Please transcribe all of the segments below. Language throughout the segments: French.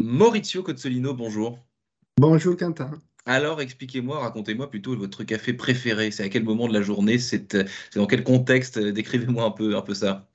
Maurizio Cozzolino, bonjour. Bonjour Quentin. Alors, expliquez-moi, racontez-moi plutôt votre café préféré. C'est à quel moment de la journée C'est dans quel contexte Décrivez-moi un peu, un peu ça.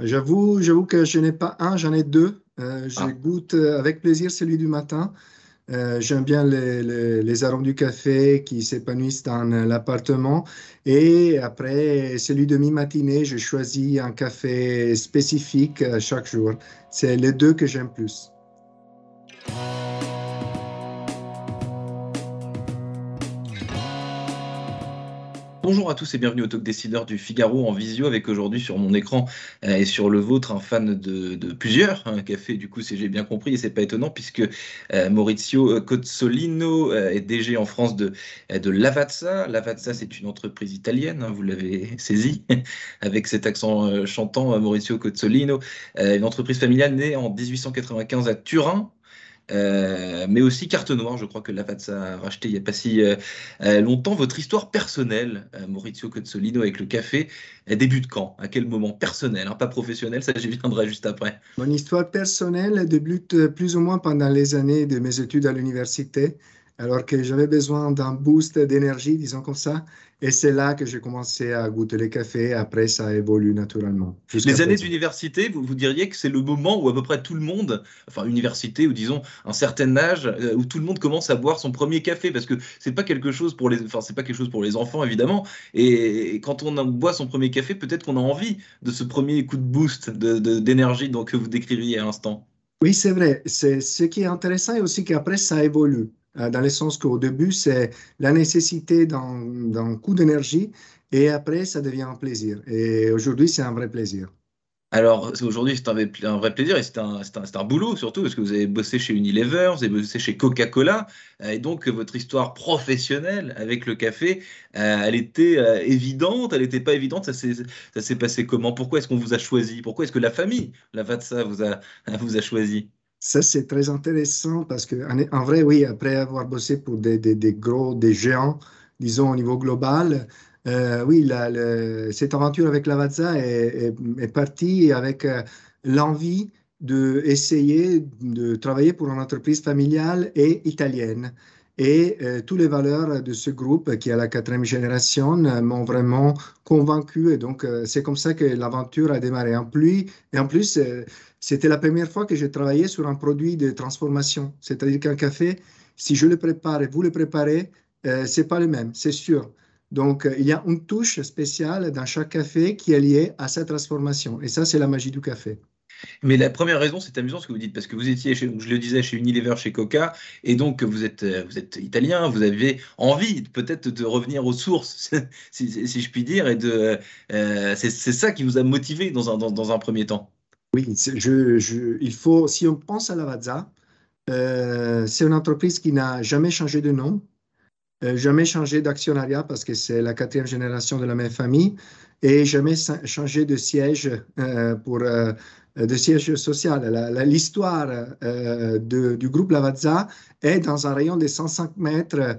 J'avoue, j'avoue que je n'ai pas un, j'en ai deux. Euh, je Ah. goûte euh, avec plaisir celui du matin. Euh, j'aime bien les, les- arômes du café qui s'épanouissent dans euh, l'appartement. Et après, celui de mi-matinée, je choisis un café spécifique euh, chaque jour. C'est les deux que j'aime plus. Bonjour à tous et bienvenue au Talk Décideur du Figaro en visio avec aujourd'hui sur mon écran euh, et sur le vôtre un fan de, plusieurs hein, cafés. Du coup, si j'ai bien compris, et c'est pas étonnant puisque euh, Maurizio Cozzolino euh, est DG en France de, euh, de Lavazza. Lavazza, c'est une entreprise italienne, hein, vous l'avez saisi avec cet accent chantant, Maurizio Cozzolino, une entreprise familiale née en 1895 à Turin. Euh, mais aussi Carte Noire, je crois que Lavazza a racheté il n'y a pas si euh, euh, longtemps. Votre histoire personnelle, Maurizio Cozzolino, avec le café, elle débute quand? À quel moment? Personnel, hein, pas professionnel, ça j'y viendrai juste après. Mon histoire personnelle débute plus ou moins pendant les années de mes études à l'université, alors que j'avais besoin d'un boost d'énergie, disons comme ça. Et c'est là que j'ai commencé à goûter le café. Après, ça évolue naturellement. Les années d'université, vous, vous diriez que c'est le moment où à peu près tout le monde, enfin université ou disons un certain âge, euh, où tout le monde commence à boire son premier café, parce que c'est pas quelque chose pour les, enfin c'est pas quelque chose pour les enfants évidemment. Et, et quand on boit son premier café, peut-être qu'on a envie de ce premier coup de boost d'énergie donc que vous décriviez à l'instant. Oui, c'est vrai. C'est ce qui est intéressant et aussi qu'après, ça évolue. Euh, Dans le sens qu'au début, c'est la nécessité d'un coup d'énergie et après, ça devient un plaisir. Et aujourd'hui, c'est un vrai plaisir. Alors, aujourd'hui, c'est un, vrai- plaisir et c'est un, un, un boulot surtout parce que vous avez bossé chez Unilever, vous avez bossé chez Coca-Cola euh, et donc votre histoire professionnelle avec le café, euh, elle était évidente, elle n'était pas évidente, ça s'est ça s'est passé comment? Pourquoi est-ce qu'on vous a choisi? Pourquoi est-ce que la famille, la Vatsa, vous a, vous a choisi? Ça, c'est très intéressant parce que, en, vrai, oui, après avoir bossé pour des, des- gros, des géants, disons au niveau global, euh, oui, cette aventure avec Lavazza est, est, est partie avec euh, l'envie d'essayer de travailler pour une entreprise familiale et italienne. Et euh, toutes les valeurs de ce groupe, qui est la quatrième génération, euh, m'ont vraiment convaincu. Et donc, euh, c'est comme ça que l'aventure a démarré. En plus, et en plus euh, c'était la première fois que j'ai travaillé sur un produit de transformation. C'est-à-dire qu'un café, si je le prépare et vous le préparez, c'est pas le même, c'est sûr. Donc, il y a une touche spéciale dans chaque café qui est liée à sa transformation. Et ça, c'est la magie du café. Mais la première raison, c'est amusant ce que vous dites, parce que vous étiez, je le disais, chez Unilever, chez Coca, et donc vous êtes, euh, vous êtes italien, vous avez envie peut-être de revenir aux sources, si, je puis dire, et euh, c'est ça qui vous a motivé dans un, dans, dans un premier temps. Oui, il faut, si on pense à Lavazza, euh, c'est une entreprise qui n'a jamais changé de nom, euh, jamais changé d'actionnariat parce que c'est la quatrième génération de la même famille et jamais changé de siège euh, pour euh, de siège social. L'histoire du groupe Lavazza est dans un rayon de 105 mètres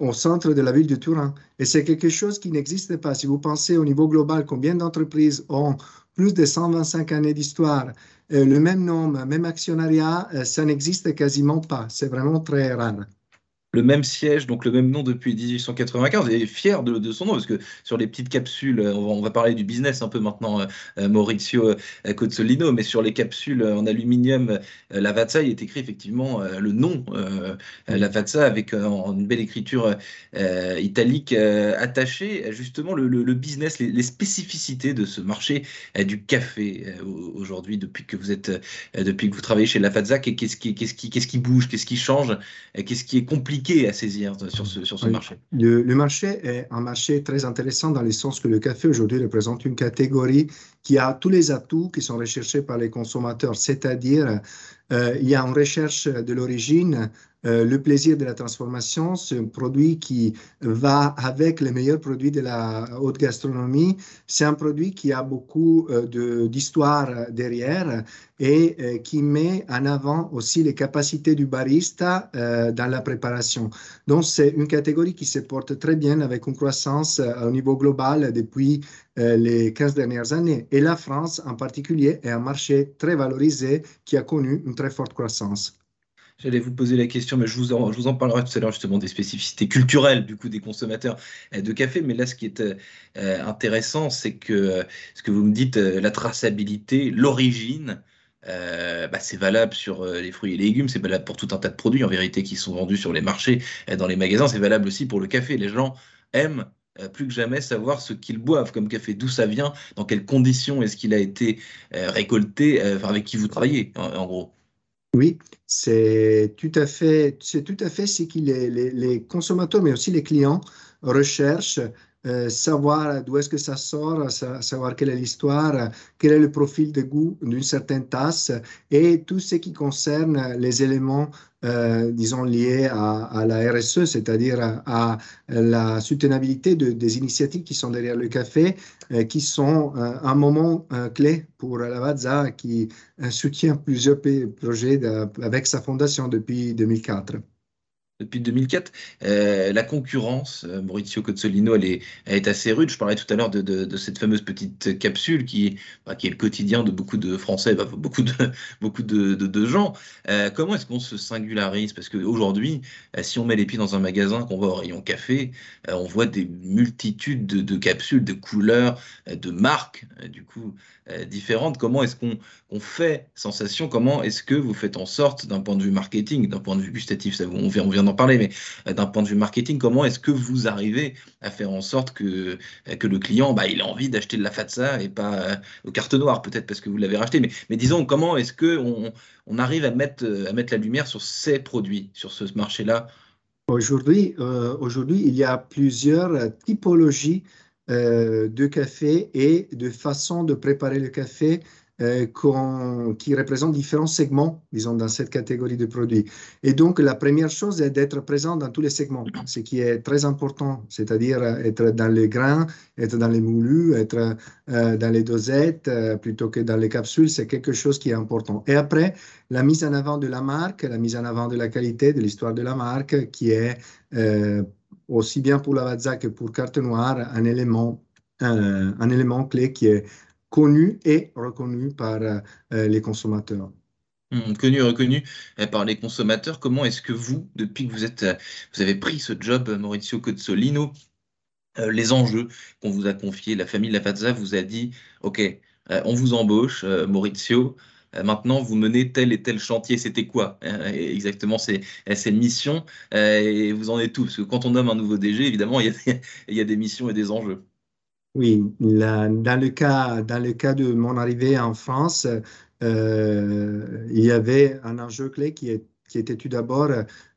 au centre de la ville de Turin. Et c'est quelque chose qui n'existe pas. Si vous pensez au niveau global, combien d'entreprises ont plus de 125 années d'histoire, le même nom, même actionnariat, ça n'existe quasiment pas. C'est vraiment très rare. Le même siège, donc le même nom depuis 1895, et fier de, de son nom, parce que sur les petites capsules, euh, on va, on va parler du business un peu maintenant, euh, euh, Maurizio euh, Cozzolino, mais sur les capsules en aluminium, euh, Lavazza, il est écrit effectivement le nom euh, euh, Lavazza avec en une belle écriture italique attachée, justement le, le- le business, les, les spécificités de ce marché du café au- aujourd'hui, depuis que vous êtes, depuis que vous travaillez chez Lavazza, qu'est- qu'est-ce qui, bouge, qu'est-ce qui change, qu'est-ce qui est compliqué compliqué à saisir sur ce, sur ce marché. Le, le, marché est un marché très intéressant dans le sens que le café aujourd'hui représente une catégorie qui a tous les atouts qui sont recherchés par les consommateurs, c'est-à-dire euh, il y a une recherche de l'origine, euh, le plaisir de la transformation, c'est un produit qui va avec les meilleurs produits de la haute gastronomie. C'est un produit qui a beaucoup euh, d'histoire derrière et euh, qui met en avant aussi les capacités du barista dans la préparation. Donc, c'est une catégorie qui se porte très bien avec une croissance au niveau global depuis les 15 dernières années. Et la France, en particulier, est un marché très valorisé qui a connu une très forte croissance. J'allais vous poser la question, mais je vous en, parlerai tout à l'heure justement des spécificités culturelles du coup des consommateurs euh, de café. Mais là, ce qui est euh, euh, intéressant, c'est que ce que vous me dites, la traçabilité, l'origine, bah, c'est valable sur les fruits et légumes, c'est valable pour tout un tas de produits en vérité qui sont vendus sur les marchés, dans les magasins. C'est valable aussi pour le café. Les gens aiment plus que jamais savoir ce qu'ils boivent comme café, d'où ça vient, dans quelles conditions est-ce qu'il a été récolté, avec qui vous travaillez en gros. Oui, c'est tout à fait, c'est tout à fait ce que les, les, consommateurs, mais aussi les clients recherchent, euh, savoir d'où est-ce que ça sort, savoir quelle est l'histoire, quel est le profil de goût d'une certaine tasse et tout ce qui concerne les éléments euh, disons, liées à, la RSE, c'est-à-dire à, la soutenabilité des initiatives qui sont derrière le café, euh, qui sont un moment clé pour Lavazza, qui soutient plusieurs projets avec sa fondation depuis 2004 depuis 2004. Euh, la concurrence, euh, Maurizio Cozzolino, elle est, est, assez rude. Je parlais tout à l'heure de, cette fameuse petite capsule qui, bah, qui est le quotidien de beaucoup de Français, bah, beaucoup, de, beaucoup de, gens. Euh, comment est-ce qu'on se singularise? Parce qu'aujourd'hui, si on met les pieds dans un magasin, qu'on va au rayon café, on voit des multitudes de, capsules, de couleurs, de marques, du coup, différentes. Comment est-ce qu'on on fait sensation? Comment est-ce que vous faites en sorte, d'un point de vue marketing, d'un point de vue gustatif, ça, on vient, on vient parler, mais euh, d'un point de vue marketing, comment est-ce que vous arrivez à faire en sorte que, euh, que le client, bah, il a envie d'acheter de la Fatsa et pas euh, au carte noire, peut-être parce que vous l'avez racheté, mais, mais disons, comment est-ce qu'on on arrive à mettre, à mettre la lumière sur ces produits, sur ce marché-là? Aujourd'hui, aujourd'hui, il y a plusieurs typologies de café et de façons de préparer le café qui représentent différents segments, disons, dans cette catégorie de produits. Et donc, la première chose est d'être présent dans tous les segments, ce qui est très important, c'est-à-dire être dans les grains, être dans les moulus, être euh, dans les dosettes euh, plutôt que dans les capsules, c'est quelque chose qui est important. Et après, la mise en avant de la marque, la mise en avant de la qualité, de l'histoire de la marque, qui est aussi bien pour la Lavazza que pour Carte Noire un élément, un élément clé qui est connu et reconnu par euh, les consommateurs. Hum, connu et reconnu euh, par les consommateurs. Comment est-ce que vous, depuis que vous, êtes, euh, vous avez pris ce job, Maurizio Cozzolino, les enjeux qu'on vous a confiés, la famille Lavazza vous a dit, OK, on vous embauche, Maurizio, maintenant vous menez tel et tel chantier, c'était quoi exactement ces, missions et vous en êtes tout Parce que quand on nomme un nouveau DG, évidemment, il y a des missions et des enjeux. Oui, dans, le cas, dans le cas de mon arrivée en France, euh, il y avait un enjeu clé qui, était tout d'abord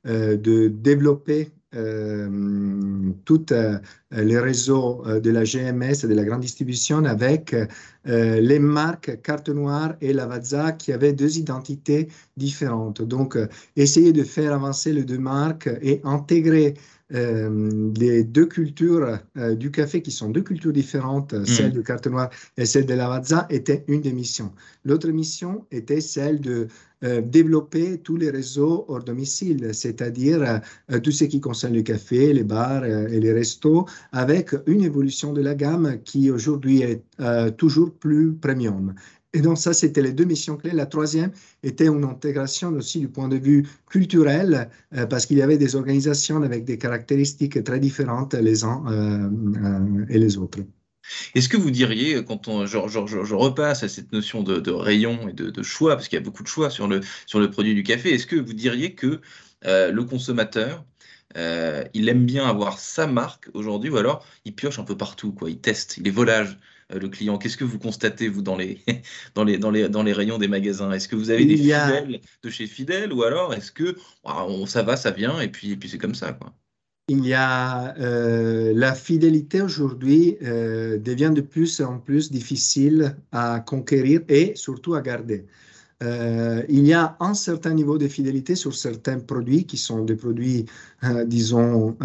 euh, de développer euh, tout les réseaux de la GMS, de la grande distribution, avec les marques Carte Noire et Lavazza qui avaient deux identités différentes. Donc, essayer de faire avancer les deux marques et intégrer euh, les deux cultures euh, du café, qui sont deux cultures différentes, mm. celle de Carte Noire et celle de Lavazza, était une des missions. L'autre mission était celle de euh, développer tous les réseaux hors domicile, c'est-à-dire tout ce qui concerne le café, les bars et les restos, avec une évolution de la gamme qui aujourd'hui est toujours plus premium. Et donc ça, c'était les deux missions clés. La troisième était une intégration aussi du point de vue culturel, euh, parce qu'il y avait des organisations avec des caractéristiques très différentes les uns euh, euh, et les autres. Est-ce que vous diriez, quand je, repasse à cette notion de, rayon et de, choix, parce qu'il y a beaucoup de choix sur le, sur le produit du café, est-ce que vous diriez que le consommateur, il aime bien avoir sa marque aujourd'hui, ou alors il pioche un peu partout, quoi, il teste, il est volage le client. Qu'est-ce que vous constatez, vous, dans les, dans les, dans les, dans les rayons des magasins? Est-ce que vous avez des fidèles de chez fidèles ou alors est-ce que ça va, ça vient et puis, et puis c'est comme ça quoi? Il y a euh, la fidélité aujourd'hui euh, devient de plus en plus difficile à conquérir et surtout à garder. Euh, il y a un certain niveau de fidélité sur certains produits qui sont des produits, disons,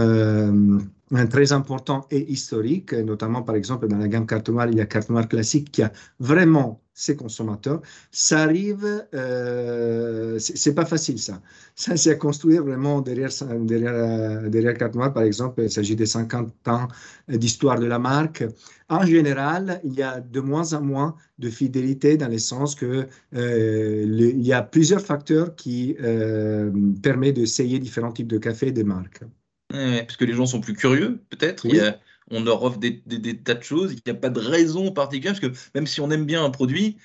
très importants et historiques, notamment par exemple dans la gamme carte noire, il y a carte noire classique qui a vraiment ses consommateurs. Ça arrive, euh, c'est pas facile ça. Ça, c'est à construire vraiment derrière, derrière, derrière Carte Noire, par exemple, il s'agit de 50 ans d'histoire de la marque. En général, il y a de moins en moins de fidélité dans le sens que euh, il y a plusieurs facteurs qui euh, permettent d'essayer différents types de café et de marques. Parce que les gens sont plus curieux, peut-être on leur offre des, tas de choses, il n'y a pas de raison particulière, parce que même si on aime bien un produit,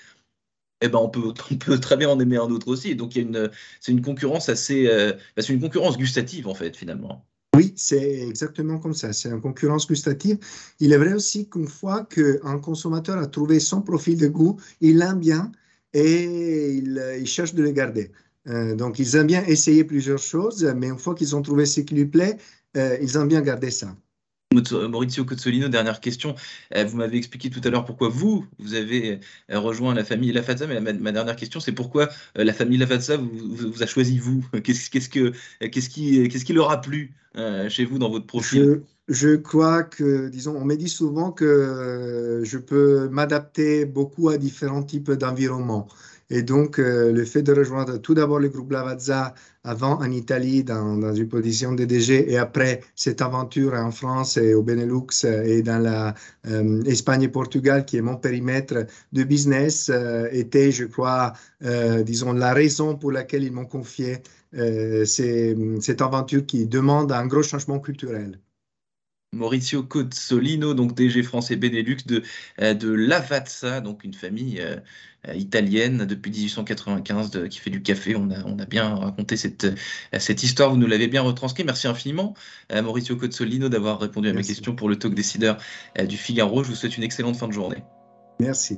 eh ben on, peut, on peut très bien en aimer un autre aussi. Donc une, c'est une concurrence assez, euh, bah, c'est une concurrence gustative en fait finalement. Oui, c'est exactement comme ça. C'est une concurrence gustative. Il est vrai aussi qu'une fois qu'un consommateur a trouvé son profil de goût, il l'aime bien et il, cherche de le garder. Euh, donc, ils aiment bien essayer plusieurs choses, mais une fois qu'ils ont trouvé ce qui lui plaît, euh, ils aiment bien garder ça. Maurizio Cozzolino, dernière question. Euh, vous m'avez expliqué tout à l'heure pourquoi vous, vous avez rejoint la famille Lafazza, mais ma, dernière question, c'est pourquoi la famille Lafazza vous, vous, a choisi vous? Qu'est-ce qu'est-ce que, qu'est-ce qui, qu'est-ce qui leur a plu chez vous dans votre profil? Je, je, crois que, disons, on me dit souvent que je peux m'adapter beaucoup à différents types d'environnements. Et donc, euh, le fait de rejoindre tout d'abord le groupe Lavazza avant en Italie dans, une position de DG et après cette aventure en France et au Benelux et dans la euh, et Portugal qui est mon périmètre de business euh, était, je crois, disons, la raison pour laquelle ils m'ont confié cette aventure qui demande un gros changement culturel. Maurizio Cozzolino, donc DG français Benelux de, de Lavazza, donc une famille italienne depuis 1895 qui fait du café. On a, on a bien raconté cette, cette histoire, vous nous l'avez bien retranscrit. Merci infiniment, Maurizio Cozzolino, d'avoir répondu à mes questions pour le talk décideur du Figaro. Je vous souhaite une excellente fin de journée. Merci.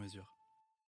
mesure.